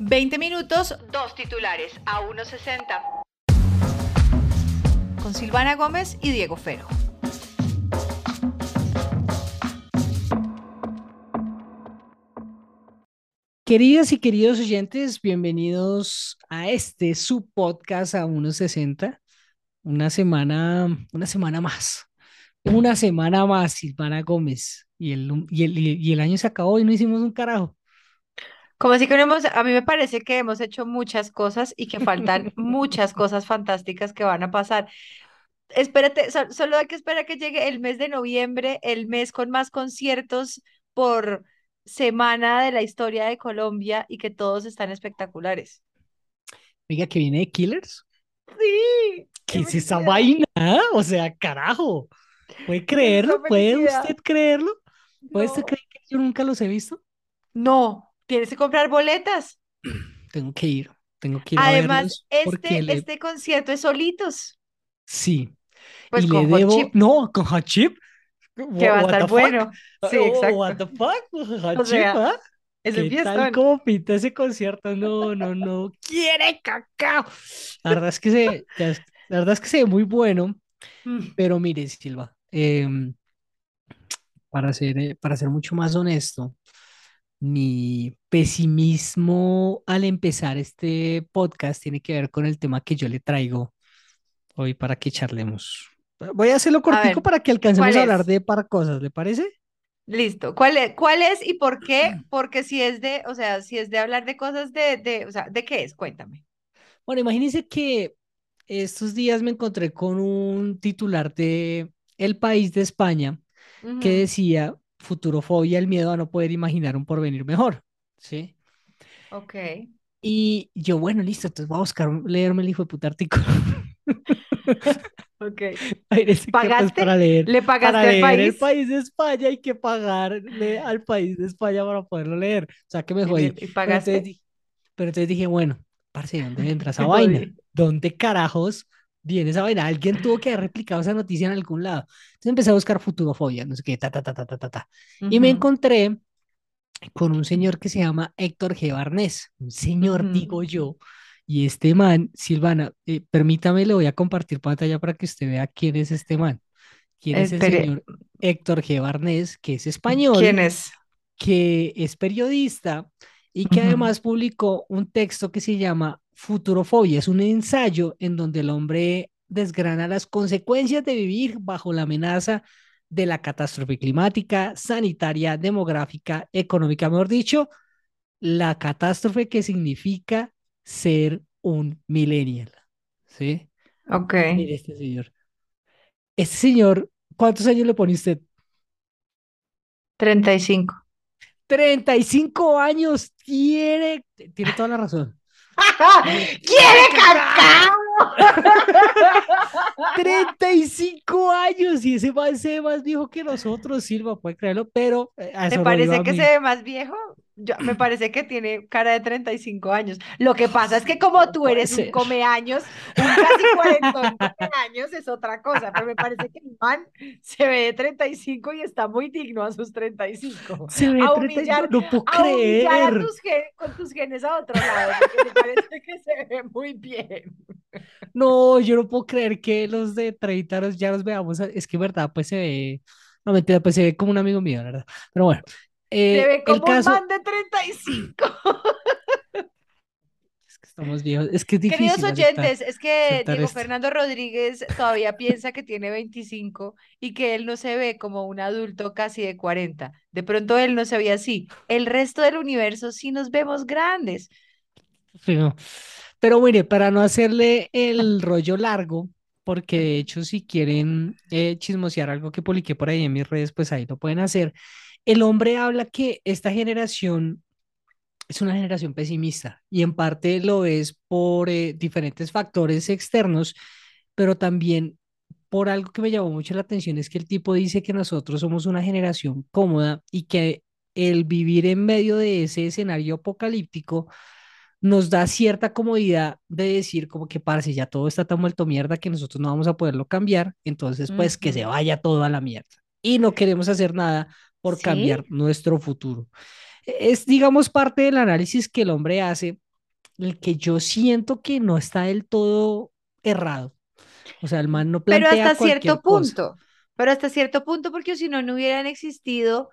20 minutos, dos titulares a 1.60. Con Silvana Gómez y Diego Fero. Queridas y queridos oyentes, bienvenidos a este su podcast a 1.60. Una semana, una semana más. Una semana más, Silvana Gómez. Y el, y el, y el año se acabó y no hicimos un carajo. Como así que no hemos, a mí me parece que hemos hecho muchas cosas y que faltan muchas cosas fantásticas que van a pasar. Espérate, solo hay que esperar que llegue el mes de noviembre, el mes con más conciertos por semana de la historia de Colombia y que todos están espectaculares. Oiga, que viene de Killers. Sí. ¿Qué es esa vaina? O sea, carajo. ¿Puede creerlo? ¿Puede usted creerlo? ¿Puede usted creer que yo nunca los he visto? No, Tienes que comprar boletas. Tengo que ir, tengo que ir Además, a este, este concierto es solitos. Sí. Pues y con le debo... No, con Hot Chip. Que va a estar bueno. Sí, oh, exacto. What the fuck? Hot Chip, ¿ah? Es ¿Qué tal cómo pinta ese concierto? No, no, no. ¡Quiere cacao! La verdad es que se, la verdad es que se ve muy bueno. Mm. Pero mire, Silva, em, para, ser, eh, para ser mucho más honesto, mi pesimismo al empezar este podcast tiene que ver con el tema que yo le traigo hoy para que charlemos. Voy a hacerlo cortico para que alcancemos a hablar de para cosas, ¿le parece? Listo. ¿Cuál es, ¿Cuál es y por qué? Porque si es de, o sea, si es de hablar de cosas de, de, o sea, ¿de qué es? Cuéntame. Bueno, imagínense que estos días me encontré con un titular de El País de España que decía futurofobia, el miedo a no poder imaginar un porvenir mejor, ¿sí? Ok. Y yo, bueno, listo, entonces voy a buscar leerme el hijo de puta artículo. ok. ¿Pagaste? Para leer, ¿Le pagaste al país? el país de España hay que pagarle al país de España para poderlo leer. O sea, que me jodí. ¿Y pagaste? Pero entonces, dije, bueno, parce, ¿dónde entra esa vaina? ¿Dónde carajos viene esa vaina. Alguien tuvo que haber replicado esa noticia en algún lado. Entonces empecé a buscar futurofobia, no sé qué, ta, ta, ta, ta, ta, ta, ta. Y me encontré con un señor que se llama Héctor G. Barnés, un señor, digo yo. Y este man, Silvana, eh, permítame, le voy a compartir pantalla para que usted vea quién es este man. ¿Quién es el señor Héctor G. Barnés, que es español? ¿Quién es? Que es periodista y que además publicó un texto que se llama Futurofobia. Es un ensayo en donde el hombre desgrana las consecuencias de vivir bajo la amenaza de la catástrofe climática, sanitaria, demográfica, económica, mejor dicho, la catástrofe que significa ser un millennial. ¿Sí? Ok. Mire este señor. Este señor, ¿cuántos años le pone usted? 35. 35 años, tiene, tiene toda la razón. ¡Quiere cacao! 35 años y ese va se ve más viejo que nosotros, Silva, puede creerlo, pero... Eh, ¿Te parece que se ve más viejo? Yo, me parece que tiene cara de 35 años. Lo que pasa es que como tú eres un come años, un casi 40 años es otra cosa, pero me parece que el man se ve de 35 y está muy digno a sus 35. Se ve a humillar, no puedo creer. A tus con tus genes a otro lado, porque me parece que se ve muy bien. No, yo no puedo creer que los de 30 ya los veamos. Es que, verdad, pues se ve. No, mentira, pues se ve como un amigo mío, ¿verdad? Pero bueno, eh, Se ve como un man de 35. es que estamos viejos. Es que es difícil. Queridos oyentes, es que Diego Fernando Rodríguez todavía piensa que tiene 25 y que él no se ve como un adulto casi de 40. De pronto él no se ve así. El resto del universo sí nos vemos grandes. Pero, pero mire, para no hacerle el rollo largo, porque de hecho si quieren eh, chismosear algo que publiqué por ahí en mis redes, pues ahí lo pueden hacer el hombre habla que esta generación es una generación pesimista y en parte lo es por eh, diferentes factores externos, pero también por algo que me llamó mucho la atención es que el tipo dice que nosotros somos una generación cómoda y que el vivir en medio de ese escenario apocalíptico nos da cierta comodidad de decir como que parce, ya todo está tan vuelto mierda que nosotros no vamos a poderlo cambiar, entonces pues que se vaya todo a la mierda. Y no queremos hacer nada por cambiar nuestro futuro. Es, digamos, parte del análisis que el hombre hace el que yo siento que no está del todo errado. O sea, el man no Pero plantea hasta cierto cosa. punto, pero hasta cierto punto, porque si no, no hubieran existido,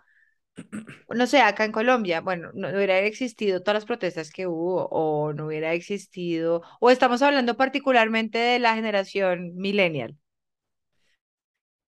no sé, acá en Colombia, bueno, no, no hubieran existido todas las protestas que hubo, o no hubiera existido, o estamos hablando particularmente de la generación millennial,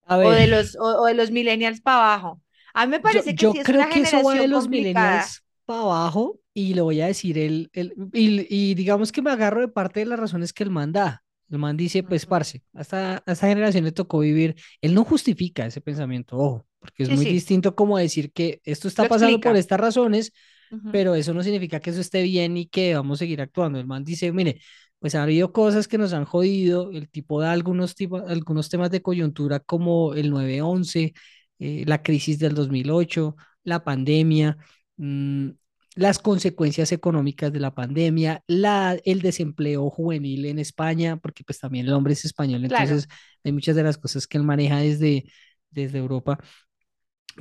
A o de los, o, o de los millennials para abajo. A mí me yo, parece que sí yo es creo una que eso va de generación los millennials para abajo y le voy a decir el, el y, y digamos que me agarro de parte de las razones que el man da. El man dice, pues, parce, hasta a esta generación le tocó vivir. Él no justifica ese pensamiento, ojo, porque es Sí, muy sí, distinto como decir que esto lo está pasando por explica. estas razones, Ujú. pero eso no significa que eso esté bien y que vamos a seguir actuando. El man dice, mire, pues ha habido cosas que nos han jodido, el tipo da algunos, tipo, algunos temas de coyuntura como el 9-11, eh, la crisis del 2008, la pandemia, mm, las consecuencias económicas de la pandemia, la, el desempleo juvenil en España, porque pues también el hombre es español, Claro, entonces hay muchas de las cosas que él maneja desde, desde Europa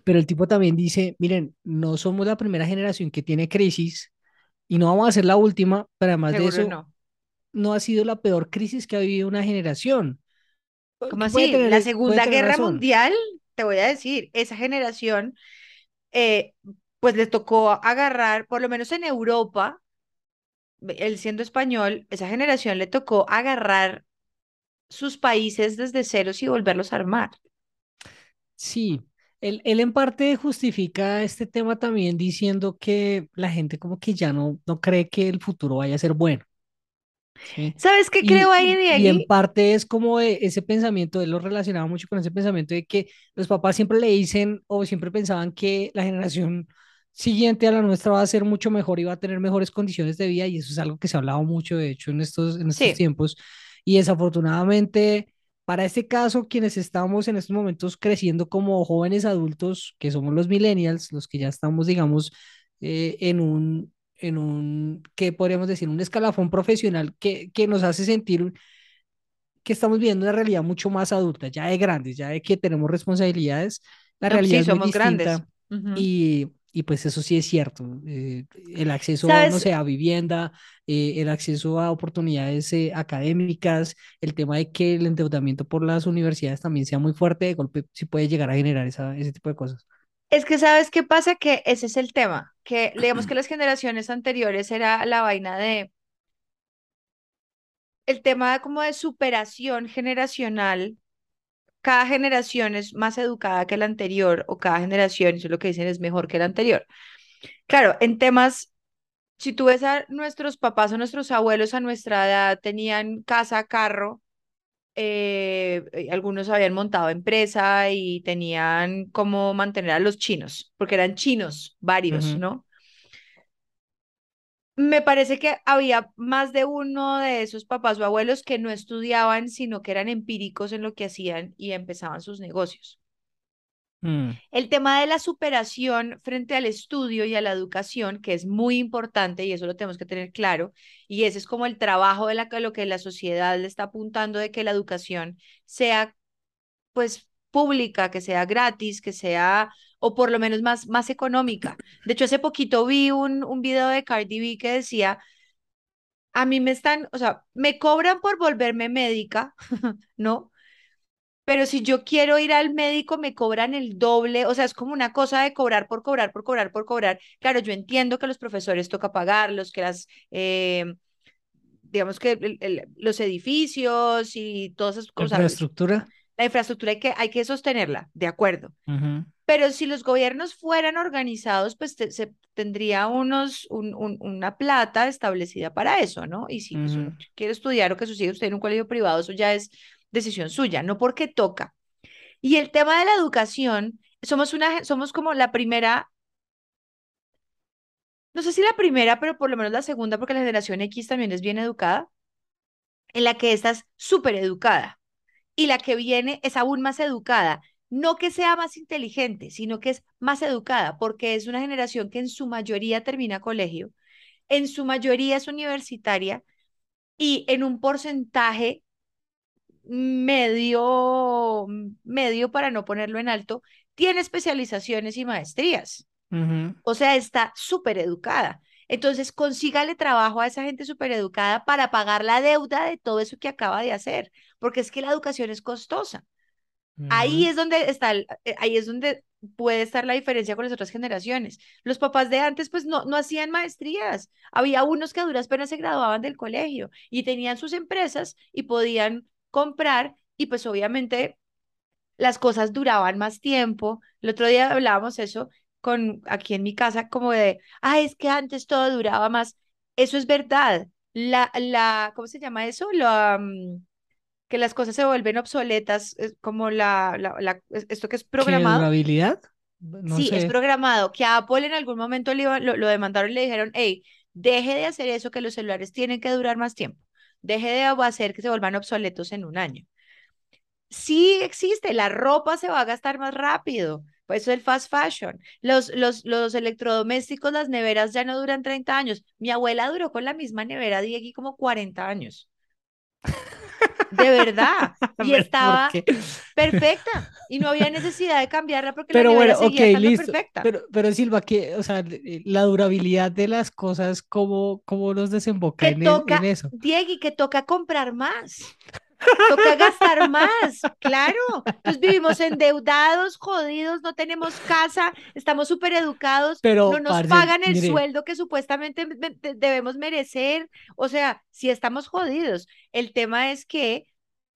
pero el tipo también dice, miren, no somos la primera generación que tiene crisis y no vamos a ser la última, pero además de eso, no. no ha sido la peor crisis que ha vivido una generación. ¿Cómo así? La tener, puede Segunda tener Guerra razón. Mundial, te voy a decir, esa generación, eh, pues le tocó agarrar, por lo menos en Europa, él siendo español, esa generación le tocó agarrar sus países desde ceros y volverlos a armar. Sí, él, él en parte justifica este tema también diciendo que la gente como que ya no, no cree que el futuro vaya a ser bueno. ¿Sí? ¿Sabes qué creo Y, ahí, y, y en parte es como de ese pensamiento, él lo relacionaba mucho con ese pensamiento de que los papás siempre le dicen o siempre pensaban que la generación siguiente a la nuestra va a ser mucho mejor y va a tener mejores condiciones de vida y eso es algo que se ha hablado mucho, de hecho, en estos, en estos Sí, tiempos. Y desafortunadamente, para este caso, quienes estamos en estos momentos creciendo como jóvenes adultos, que somos los millennials, los que ya estamos, digamos, eh, en un en un, ¿qué podríamos decir? Un escalafón profesional que, que nos hace sentir que estamos viviendo una realidad mucho más adulta, ya de grandes, ya de que tenemos responsabilidades, la no, realidad sí, es muy somos grandes. distinta Ujú. y, y pues eso sí es cierto. eh, el acceso, no sé, a vivienda, eh, el acceso a oportunidades eh, académicas, el tema de que el endeudamiento por las universidades también sea muy fuerte, de golpe sí puede llegar a generar esa, ese tipo de cosas. Es que sabes qué pasa, que ese es el tema, que digamos que las generaciones anteriores era la vaina de el tema como de superación generacional. Cada generación es más educada que la anterior o cada generación, eso es lo que dicen, es mejor que la anterior. Claro, en temas, si tú ves a nuestros papás o nuestros abuelos a nuestra edad, tenían casa, carro, eh, eh, algunos habían montado empresa y tenían cómo mantener a los chinos, porque eran chinos varios, ¿no? Me parece que había más de uno de esos papás o abuelos que no estudiaban, sino que eran empíricos en lo que hacían y empezaban sus negocios. Mm, El tema de la superación frente al estudio y a la educación, que es muy importante y eso lo tenemos que tener claro, y ese es como el trabajo de lo que la sociedad le está apuntando de que la educación sea pues pública, que sea gratis, que sea, o por lo menos más, más económica. De hecho, hace poquito vi un, un video de Cardi B que decía, a mí me están, o sea, me cobran por volverme médica, ¿no? Pero si yo quiero ir al médico, me cobran el doble, o sea, es como una cosa de cobrar por cobrar, por cobrar, por cobrar. Claro, yo entiendo que los profesores toca pagarlos, que las, eh, digamos que el- el- los edificios y todas esas La cosas, infraestructura. la infraestructura hay que, hay que sostenerla, de acuerdo. ujú, Pero si los gobiernos fueran organizados, pues te- se tendría unos, un- un- una plata establecida para eso, ¿no? Y si pues, ujú. uno quiere estudiar o que sus hijos estén en un colegio privado, eso ya es decisión suya, no porque toca. Y el tema de la educación, somos una, somos como la primera, no sé si la primera, pero por lo menos la segunda, porque la generación X también es bien educada, en la que estás súper educada. y la que viene es aún más educada. No que sea más inteligente, sino que es más educada, porque es una generación que en su mayoría termina colegio, en su mayoría es universitaria y en un porcentaje medio, medio para no ponerlo en alto, tiene especializaciones y maestrías. O sea, está súper educada. Entonces, consígale trabajo a esa gente súper educada para pagar la deuda de todo eso que acaba de hacer, porque es que la educación es costosa. Ahí es donde está, eh, ahí es donde puede estar la diferencia con las otras generaciones. Los papás de antes, pues no, no hacían maestrías. Había unos que a duras penas se graduaban del colegio y tenían sus empresas y podían comprar y pues obviamente las cosas duraban más tiempo. El otro día hablábamos eso con aquí en mi casa, como de, ah, es que antes todo duraba más. Eso es verdad. La, la, ¿cómo se llama eso? La, mm, que las cosas se vuelven obsoletas, es como la, la, la- es- esto que es ¿Qué programado. durabilidad? No Sí, es programado. Que a Apple en algún momento le iban- lo, lo demandaron y le dijeron, hey, deje de hacer eso, que los celulares tienen que durar más tiempo. Deje de hacer que se vuelvan obsoletos en un año. Sí existe, la ropa se va a gastar más rápido. Por eso el fast fashion. Los, los, los electrodomésticos, las neveras ya no duran 30 años. Mi abuela duró con la misma nevera, Diegui, como 40 años. De verdad. Y Pero ¿por estaba perfecta. Y no había necesidad de cambiarla porque la Pero nevera bueno, seguía estando listo. perfecta. Pero, pero Silva, que, o sea, la durabilidad de las cosas, ¿cómo, cómo nos desemboca en, toca, eso? Diegui, que toca comprar más. Toca gastar más, claro. Entonces vivimos endeudados, jodidos, no tenemos casa, estamos súper educados, no Pero, nos parce, pagan el mire, sueldo que supuestamente me- de- debemos merecer. O sea, sí estamos jodidos. El tema es que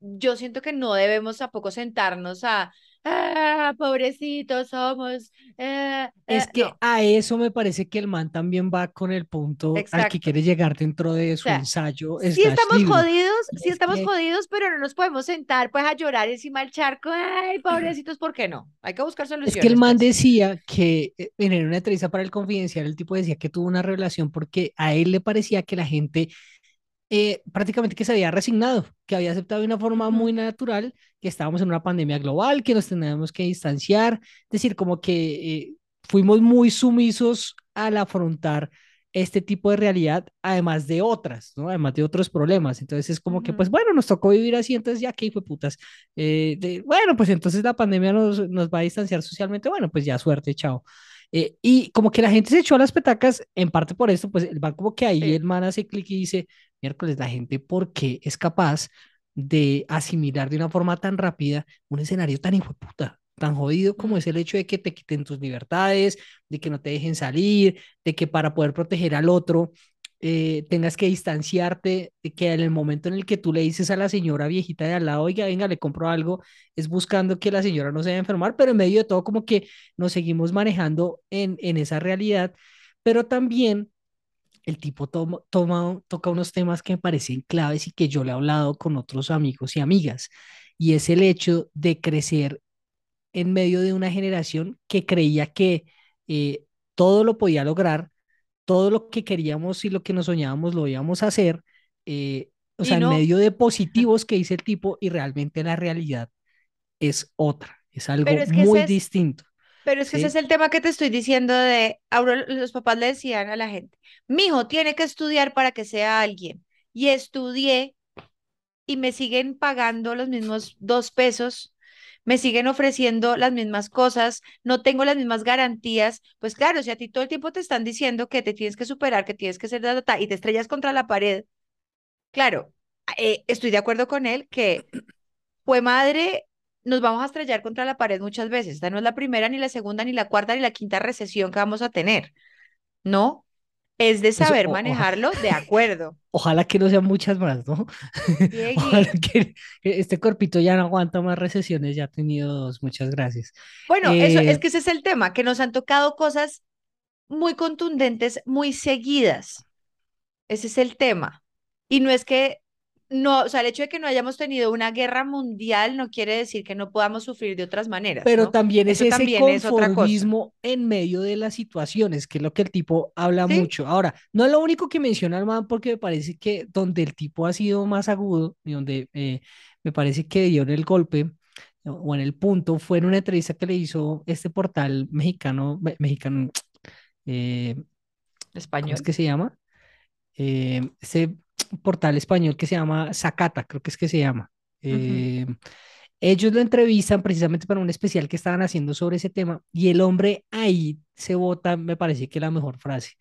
yo siento que no debemos tampoco sentarnos a, ah, pobrecitos somos. eh, eh", es que No, a eso me parece que el man también va con el punto al que quiere llegar dentro de O su sea, ensayo sí estamos libro. jodidos, sí es estamos que jodidos, pero no nos podemos sentar pues a llorar encima del charco. Ay, pobrecitos, ¿por qué no? Hay que buscar Es que el soluciones, man pues. decía que eh, en una entrevista para el Confidencial, el tipo decía que tuvo una revelación porque a él le parecía que la gente eh, prácticamente que se había resignado, que había aceptado de una forma muy natural que estábamos en una pandemia global, que nos teníamos que distanciar, es decir, como que eh, fuimos muy sumisos al afrontar este tipo de realidad, además de otras, ¿no? Además de otros problemas. Entonces es como que, pues bueno, nos tocó vivir así, entonces ya que fue putas. Eh, de, bueno, pues entonces la pandemia nos, nos va a distanciar socialmente, bueno, pues ya suerte, chao. Eh, y como que la gente se echó a las petacas, en parte por esto, pues el man como que ahí Sí. el man hace clic y dice, miércoles, la gente, ¿por qué es capaz de asimilar de una forma tan rápida un escenario tan hijo puta, tan jodido como es el hecho de que te quiten tus libertades, de que no te dejen salir, de que para poder proteger al otro eh, tengas que distanciarte, de que en el momento en el que tú le dices a la señora viejita de al lado, oiga, venga, le compro algo, es buscando que la señora no se vaya a enfermar, pero en medio de todo como que nos seguimos manejando en, en esa realidad, pero también el tipo toma, toma, toca unos temas que me parecen claves y que yo le he hablado con otros amigos y amigas, y es el hecho de crecer en medio de una generación que creía que eh, todo lo podía lograr, todo lo que queríamos y lo que nos soñábamos lo íbamos a hacer, eh, o sea, en medio de positivos que dice el tipo y realmente la realidad es otra, es algo es que ese muy es, distinto, pero es que ese es el tema que te estoy diciendo de, ahora los papás le decían a la gente, mi hijo tiene que estudiar para que sea alguien. Y estudié y me siguen pagando los mismos dos pesos, me siguen ofreciendo las mismas cosas, no tengo las mismas garantías, pues claro, si a ti todo el tiempo te están diciendo que te tienes que superar, que tienes que ser ta, y te estrellas contra la pared, claro, eh, estoy de acuerdo con él que fue madre, nos vamos a estrellar contra la pared muchas veces, esta no es la primera, ni la segunda, ni la cuarta, ni la quinta recesión que vamos a tener, ¿no? Es de saber o- oja- manejarlo de acuerdo. ojalá que no sean muchas más, ¿no? Ojalá que este cuerpito ya no aguanta más recesiones, ya ha tenido dos, muchas gracias. Bueno, eso es Eh, que ese es el tema, que nos han tocado cosas muy contundentes, muy seguidas. Ese es el tema. Y no es que, no, o sea, el hecho de que no hayamos tenido una guerra mundial no quiere decir que no podamos sufrir de otras maneras, pero ¿no? también es Eso ese también es conformismo en medio de las situaciones, que es lo que el tipo habla ¿Sí? mucho. Ahora, no es lo único que menciona el man, porque me parece que donde el tipo ha sido más agudo y donde eh, me parece que dio en el golpe o en el punto fue en una entrevista que le hizo este portal mexicano, me- mexicano, eh, ¿cómo es Español. que se llama? Eh, ese portal español que se llama Zacata, creo que es que se llama. Eh, ellos lo entrevistan precisamente para un especial que estaban haciendo sobre ese tema y el hombre ahí se vota, me parece que la mejor frase,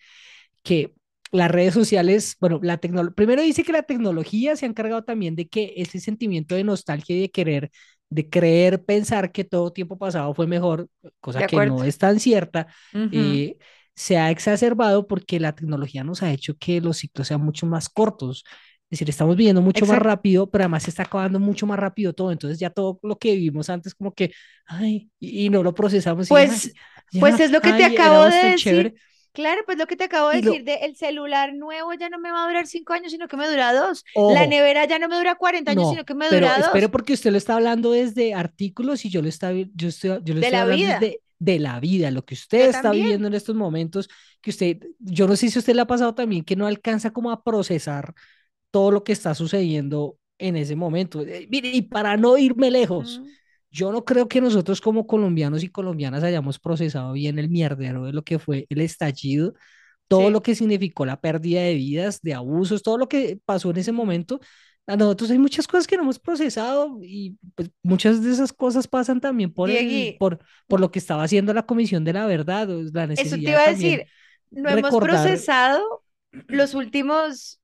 que las redes sociales, bueno, la tecnología, primero dice que la tecnología se ha encargado también de que ese sentimiento de nostalgia y de querer, de creer, pensar que todo tiempo pasado fue mejor, cosa que no es tan cierta, eh, se ha exacerbado porque la tecnología nos ha hecho que los ciclos sean mucho más cortos. Es decir, estamos viviendo mucho más Exacto. rápido, pero además se está acabando mucho más rápido todo. Entonces ya todo lo que vivimos antes como que, ay, y, y no lo procesamos y, ay, Pues, pues ya, es lo que te ay, acabo éramos de decir. chévere. Claro, pues lo que te acabo de decir de el celular nuevo ya no me va a durar cinco años, sino que me dura dos. La ojo, nevera ya no me dura 40 años, sino No, que me pero dura espere dos. porque usted lo está hablando desde artículos y yo lo, está, yo estoy, yo lo De estoy la hablando vida. desde de la vida, lo que usted Yo está también. viviendo en estos momentos, que usted, yo no sé si usted le ha pasado también que no alcanza como a procesar todo lo que está sucediendo en ese momento. Eh, mire, y para no irme lejos, Mm, yo no creo que nosotros como colombianos y colombianas hayamos procesado bien el mierdero de lo que fue el estallido todo sí. lo que significó la pérdida de vidas, de abusos, todo lo que pasó en ese momento. A nosotros hay muchas cosas que no hemos procesado y pues, muchas de esas cosas pasan también por el, por, por lo que estaba haciendo la Comisión de la Verdad, la eso te necesidad iba a decir. No hemos recordar, procesado los últimos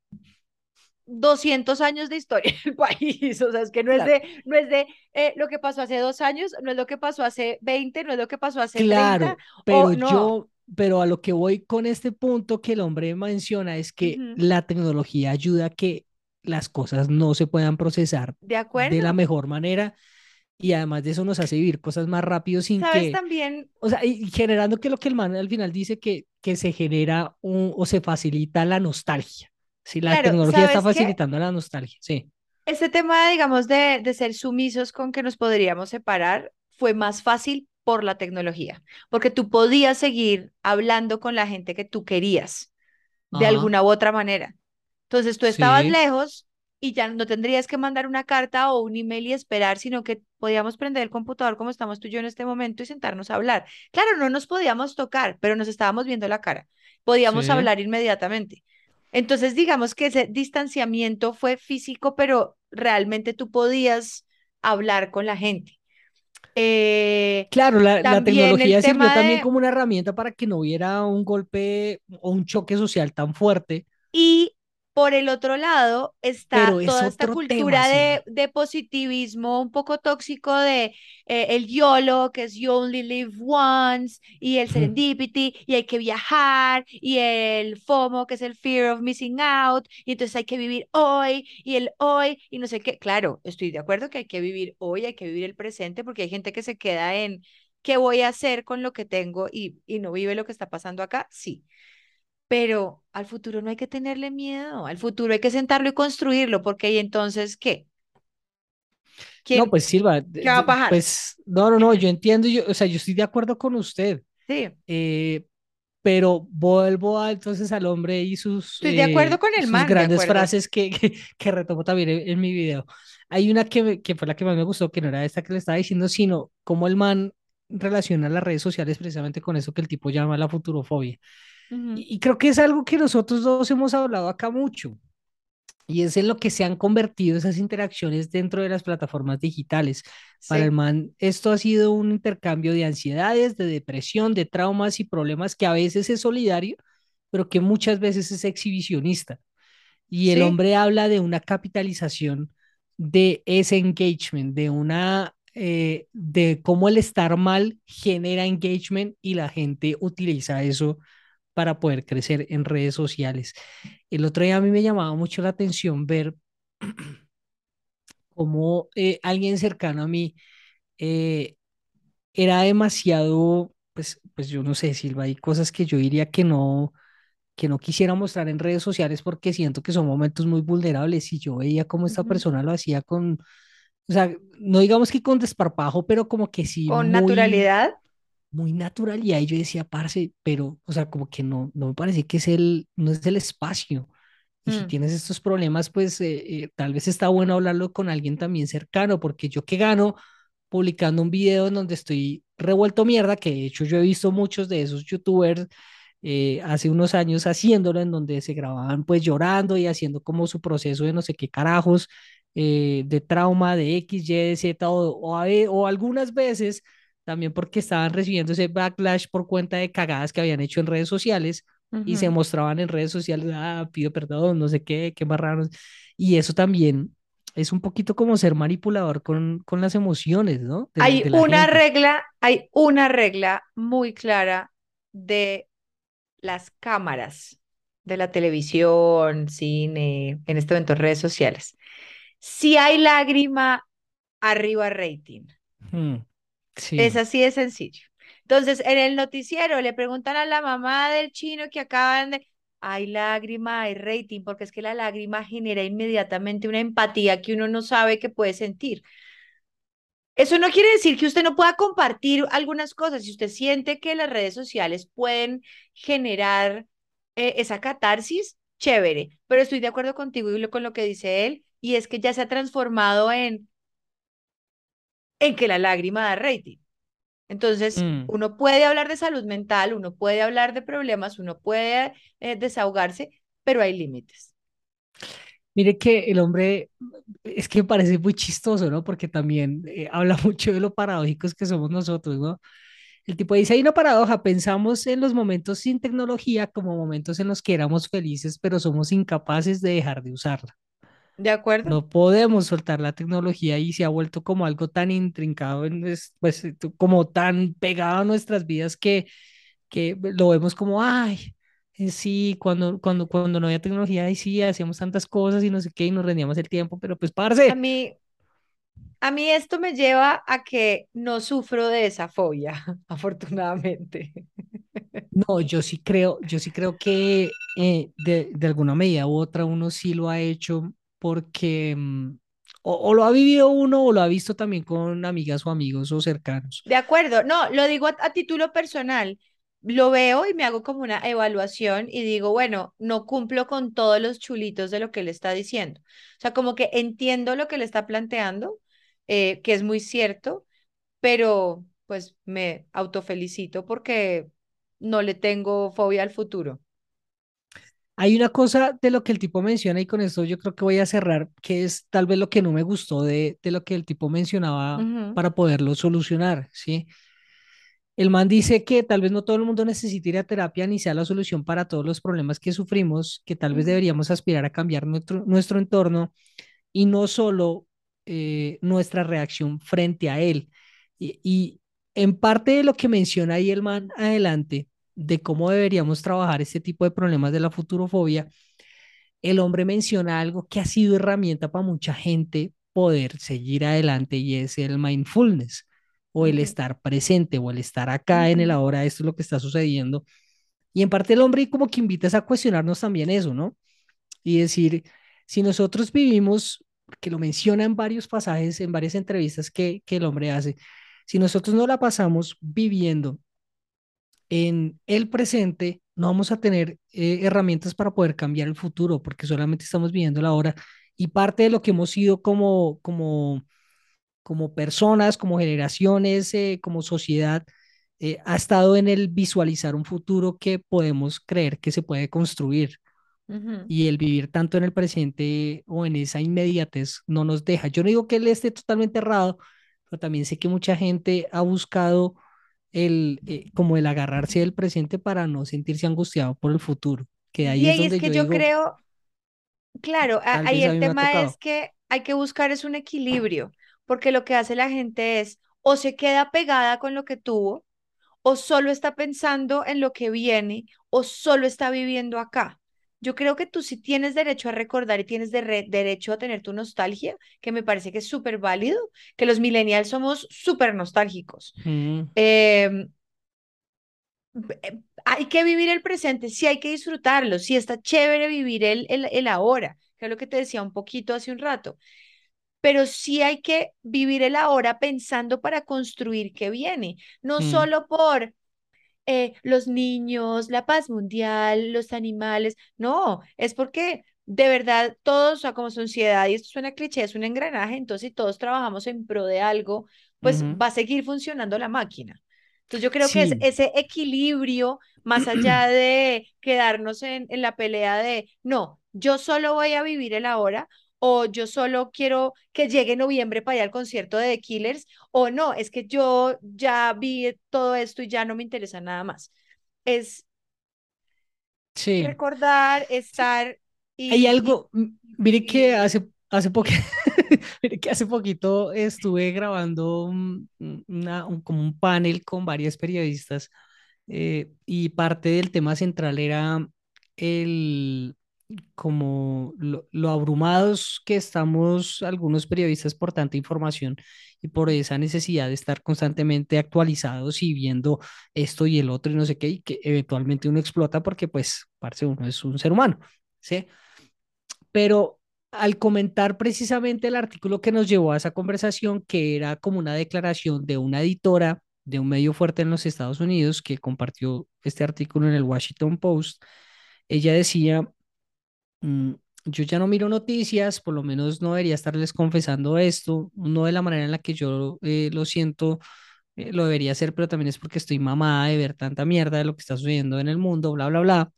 200 años de historia del país. O sea, es que no es claro, de, no es de eh, lo que pasó hace dos años, no es lo que pasó hace 20, no es lo que pasó hace 30, claro, o pero no. yo, pero a lo que voy con este punto que el hombre menciona es que Ujú, la tecnología ayuda a que las cosas no se puedan procesar De de la acuerdo. mejor manera y además de eso nos hace vivir cosas más rápido sin ¿Sabes que, también? o sea, y generando que lo que el man al final dice que, que se genera un, o se facilita la nostalgia. Si la Claro, tecnología está ¿sabes qué? facilitando la nostalgia, sí. Este tema, digamos, de, de ser sumisos con que nos podríamos separar fue más fácil por la tecnología, porque tú podías seguir hablando con la gente que tú querías de Ajá, alguna u otra manera. Entonces tú estabas sí, lejos y ya no tendrías que mandar una carta o un email y esperar, sino que podíamos prender el computador como estamos tú y yo en este momento y sentarnos a hablar. Claro, no nos podíamos tocar, pero nos estábamos viendo la cara. Podíamos sí. hablar inmediatamente. Entonces, digamos que ese distanciamiento fue físico, pero realmente tú podías hablar con la gente. Eh, Claro, la, la tecnología sirvió también como una herramienta para que no hubiera un golpe o un choque social tan fuerte, Y por el otro lado está toda esta tema, cultura Silva. de, de positivismo un poco tóxico de eh, el YOLO, que es You Only Live Once, y el Serendipity, y hay que viajar, y el FOMO, que es el Fear of Missing Out, y entonces hay que vivir hoy, y el hoy, y no sé qué. Claro, estoy de acuerdo que hay que vivir hoy, hay que vivir el presente, porque hay gente que se queda en ¿qué voy a hacer con lo que tengo? y, y no vive lo que está pasando acá. Sí pero al futuro no hay que tenerle miedo, al futuro hay que sentarlo y construirlo, porque ¿y entonces qué? No, ¿Quién, pues Silva, qué va a pasar? pues no, no, no, yo entiendo, yo, o sea, yo estoy de acuerdo con usted. Sí, Eh, pero vuelvo a, entonces al hombre y sus, estoy de acuerdo eh, con el sus man, de grandes frases que, que, que retomo también en, en mi video. Hay una que, que fue la que más me gustó, que no era esta que le estaba diciendo, sino cómo el man relaciona las redes sociales precisamente con eso que el tipo llama la futurofobia. Y, y creo que es algo que nosotros dos hemos hablado acá mucho. Y es en lo que se han convertido esas interacciones dentro de las plataformas digitales. Para el Sí, man, esto ha sido un intercambio de ansiedades, de depresión, de traumas y problemas que a veces es solidario, pero que muchas veces es exhibicionista. Y el sí, hombre habla de una capitalización de ese engagement, de una, eh, de cómo el estar mal genera engagement y la gente utiliza eso para poder crecer en redes sociales. El otro día a mí me llamaba mucho la atención ver cómo eh, alguien cercano a mí eh, era demasiado, pues, pues yo no sé, Silva, hay cosas que yo diría que no, que no quisiera mostrar en redes sociales porque siento que son momentos muy vulnerables y yo veía cómo esta persona lo hacía con, o sea, no digamos que con desparpajo, pero como que sí Con muy, naturalidad. Muy natural y ahí yo decía, parce, pero, o sea, como que no, no me parece que es el, no es el espacio. Y si Mm, tienes estos problemas, pues eh, eh, tal vez está bueno hablarlo con alguien también cercano, porque yo que gano publicando un video en donde estoy revuelto mierda, que de hecho yo he visto muchos de esos youtubers eh, hace unos años haciéndolo, en donde se grababan pues llorando y haciendo como su proceso de no sé qué carajos, eh, de trauma, de X, Y, Z, o, o, a o algunas veces también porque estaban recibiendo ese backlash por cuenta de cagadas que habían hecho en redes sociales y se mostraban en redes sociales, ah, pido perdón, no sé qué, qué más raros. Y eso también es un poquito como ser manipulador con, con las emociones, ¿no? De Hay de una gente. regla, hay una regla muy clara de las cámaras de la televisión, cine, en este momento redes sociales. Si hay lágrima, arriba rating. Hmm, Es sí. así de sencillo. Entonces, en el noticiero le preguntan a la mamá del chino que acaban de... Hay lágrima, hay rating, porque es que la lágrima genera inmediatamente una empatía que uno no sabe que puede sentir. Eso no quiere decir que usted no pueda compartir algunas cosas. Si usted siente que las redes sociales pueden generar eh, esa catarsis, chévere. Pero estoy de acuerdo contigo y con lo que dice él, y es que ya se ha transformado en, en que la lágrima da rating. Entonces, Mm. uno puede hablar de salud mental, uno puede hablar de problemas, uno puede eh, desahogarse, pero hay límites. Mire que el hombre es que me parece muy chistoso, ¿no? Porque también eh, habla mucho de lo paradójicos que somos nosotros, ¿no? El tipo dice, hay una paradoja, pensamos en los momentos sin tecnología como momentos en los que éramos felices, pero somos incapaces de dejar de usarla. ¿De acuerdo? No podemos soltar la tecnología y se ha vuelto como algo tan intrincado, pues, eh, como tan pegado a nuestras vidas que, que lo vemos como, ay, eh, sí, cuando, cuando, cuando no había tecnología, y sí, hacíamos tantas cosas y no sé qué, y nos rendíamos el tiempo, pero pues, A parce, mí, a mí esto me lleva a que no sufro de esa fobia, afortunadamente. no, yo sí creo, yo sí creo que eh, de, de alguna medida u otra uno sí lo ha hecho porque mm, o, lo ha vivido uno o lo ha visto también con amigas o amigos o cercanos. De acuerdo, no, lo digo a, título personal. Lo veo y me hago como una evaluación y digo, bueno, no cumplo con todos los chulitos de lo que él está diciendo. O sea, como que entiendo lo que le está planteando, eh, que es muy cierto, pero pues me autofelicito porque no le tengo fobia al futuro. Hay una cosa de lo que el tipo menciona y con esto yo creo que voy a cerrar, que es tal vez lo que no me gustó de, de lo que el tipo mencionaba para poderlo solucionar, ¿sí? El man dice que tal vez no todo el mundo necesite ir a terapia ni sea la solución para todos los problemas que sufrimos, que tal vez deberíamos aspirar a cambiar nuestro, nuestro entorno y no solo eh, nuestra reacción frente a él. Y, y en parte de lo que menciona ahí el man adelante, de cómo deberíamos trabajar este tipo de problemas de la futurofobia, el hombre menciona algo que ha sido herramienta para mucha gente poder seguir adelante y es el mindfulness o el estar presente o el estar acá en el ahora, esto es lo que está sucediendo. Y en parte el hombre como que invita a cuestionarnos también eso, ¿no? Y decir, si nosotros vivimos, que lo menciona en varios pasajes, en varias entrevistas que, que el hombre hace, si nosotros no la pasamos viviendo en el presente, no vamos a tener eh, herramientas para poder cambiar el futuro, porque solamente estamos viviendo la hora. Y parte de lo que hemos sido como, como, como personas, como generaciones, eh, como sociedad, eh, ha estado en el visualizar un futuro que podemos creer que se puede construir. Y el vivir tanto en el presente o en esa inmediatez no nos deja. Yo no digo que él esté totalmente errado, pero también sé que mucha gente ha buscado el, eh, como el agarrarse del presente para no sentirse angustiado por el futuro, que ahí Y es donde que yo yo digo, creo, claro, ahí el tema es que hay que buscar es un equilibrio, porque lo que hace la gente es o se queda pegada con lo que tuvo, o solo está pensando en lo que viene, o solo está viviendo acá. Yo creo que tú sí tienes derecho a recordar y tienes de re- derecho a tener tu nostalgia, que me parece que es súper válido, que los millennials somos súper nostálgicos. Mm, Em, eh, hay que vivir el presente, sí hay que disfrutarlo, sí está chévere vivir el, el, el ahora, que es lo que te decía un poquito hace un rato, pero sí hay que vivir el ahora pensando para construir qué viene, no mm, solo por eh, los niños, la paz mundial, los animales, no, es porque de verdad todos, o sea, como sociedad, y esto suena cliché, es un engranaje, entonces si todos trabajamos en pro de algo, pues va a seguir funcionando la máquina. Entonces yo creo que es ese equilibrio, más allá de quedarnos en, en la pelea de, no, yo solo voy a vivir el ahora, o yo solo quiero que llegue noviembre para ir al concierto de The Killers, o no, es que yo ya vi todo esto y ya no me interesa nada más. Es, Sí. recordar, estar y, Hay algo, mire que hace, hace poco, que hace poquito estuve grabando un, un- una- un- como un panel con varias periodistas eh, y parte del tema central era el como lo, lo abrumados que estamos algunos periodistas por tanta información y por esa necesidad de estar constantemente actualizados y viendo esto y el otro y no sé qué, y que eventualmente uno explota porque pues, parce, uno es un ser humano, ¿sí? Pero al comentar precisamente el artículo que nos llevó a esa conversación, que era como una declaración de una editora de un medio fuerte en los Estados Unidos que compartió este artículo en el Washington Post, ella decía, mm, yo ya no miro noticias, por lo menos no debería estarles confesando esto, no de la manera en la que yo eh, lo siento, eh, lo debería hacer, pero también es porque estoy mamada de ver tanta mierda de lo que está sucediendo en el mundo, bla, bla, bla.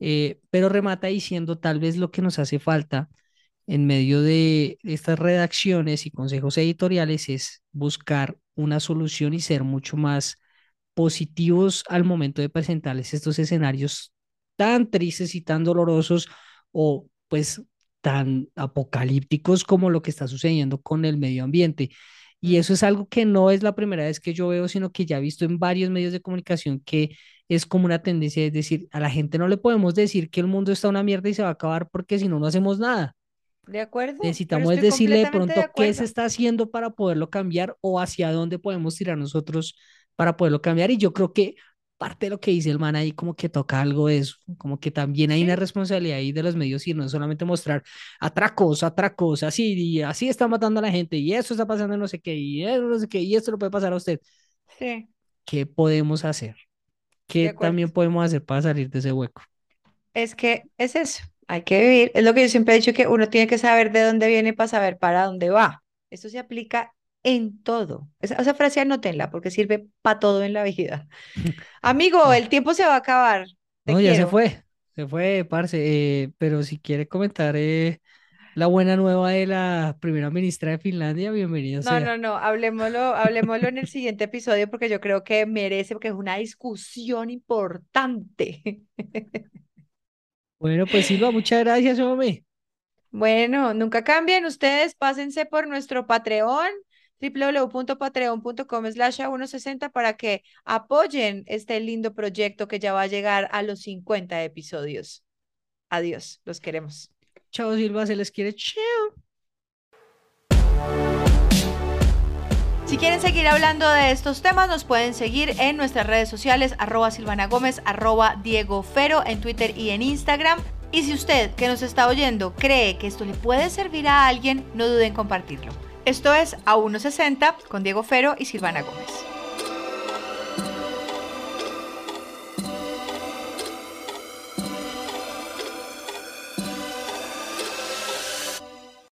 Eh, pero remata diciendo tal vez lo que nos hace falta en medio de estas redacciones y consejos editoriales es buscar una solución y ser mucho más positivos al momento de presentarles estos escenarios tan tristes y tan dolorosos o pues tan apocalípticos como lo que está sucediendo con el medio ambiente. Y eso es algo que no es la primera vez que yo veo, sino que ya he visto en varios medios de comunicación que es como una tendencia, es decir, a la gente no le podemos decir que el mundo está una mierda y se va a acabar porque si no, no hacemos nada. ¿de acuerdo? Necesitamos es decirle de completamente de pronto qué se está haciendo para poderlo cambiar o hacia dónde podemos tirar nosotros para poderlo cambiar. Y yo creo que parte de lo que dice el man ahí como que toca algo de eso, como que también hay una responsabilidad ahí de los medios y no es solamente mostrar atracos, atracos, así, y así está matando a la gente y eso está pasando no sé qué y eso no sé qué y esto lo puede pasar a usted. sí, ¿Qué podemos hacer? ¿Qué también podemos hacer para salir de ese hueco? Es que es eso, hay que vivir. Es lo que yo siempre he dicho, que uno tiene que saber de dónde viene para saber para dónde va. Esto se aplica en todo. Esa, esa frase anótenla porque sirve para todo en la vida. Amigo, el tiempo se va a acabar. Te No, ya se fue, se fue, parce, eh, pero si quiere comentar eh, la buena nueva de la primera ministra de Finlandia, bienvenido No, sea. no, no, hablemoslo, hablemoslo en el siguiente episodio porque yo creo que merece, porque es una discusión importante. Bueno, pues Silva, muchas gracias, hombre. Bueno, nunca cambien ustedes, pásense por nuestro Patreon, www.patreon.com slash a 160 para que apoyen este lindo proyecto que ya va a llegar a los 50 episodios. Adiós, los queremos. Chao, Silva, se les quiere. Chao. Si quieren seguir hablando de estos temas, nos pueden seguir en nuestras redes sociales, arroba Silvana Gómez, arroba Diego Fero, en Twitter y en Instagram. Y si usted que nos está oyendo cree que esto le puede servir a alguien, no duden en compartirlo. Esto es A160 con Diego Fero y Silvana Gómez.